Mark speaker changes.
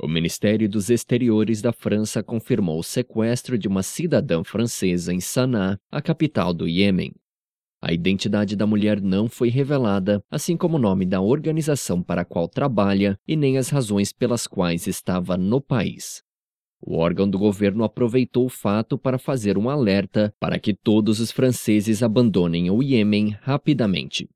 Speaker 1: o Ministério dos Exteriores da França confirmou o sequestro de uma cidadã francesa em Sanaa, a capital do Iêmen. A identidade da mulher não foi revelada, assim como o nome da organização para a qual trabalha e nem as razões pelas quais estava no país. O órgão do governo aproveitou o fato para fazer um alerta para que todos os franceses abandonem o Iêmen rapidamente.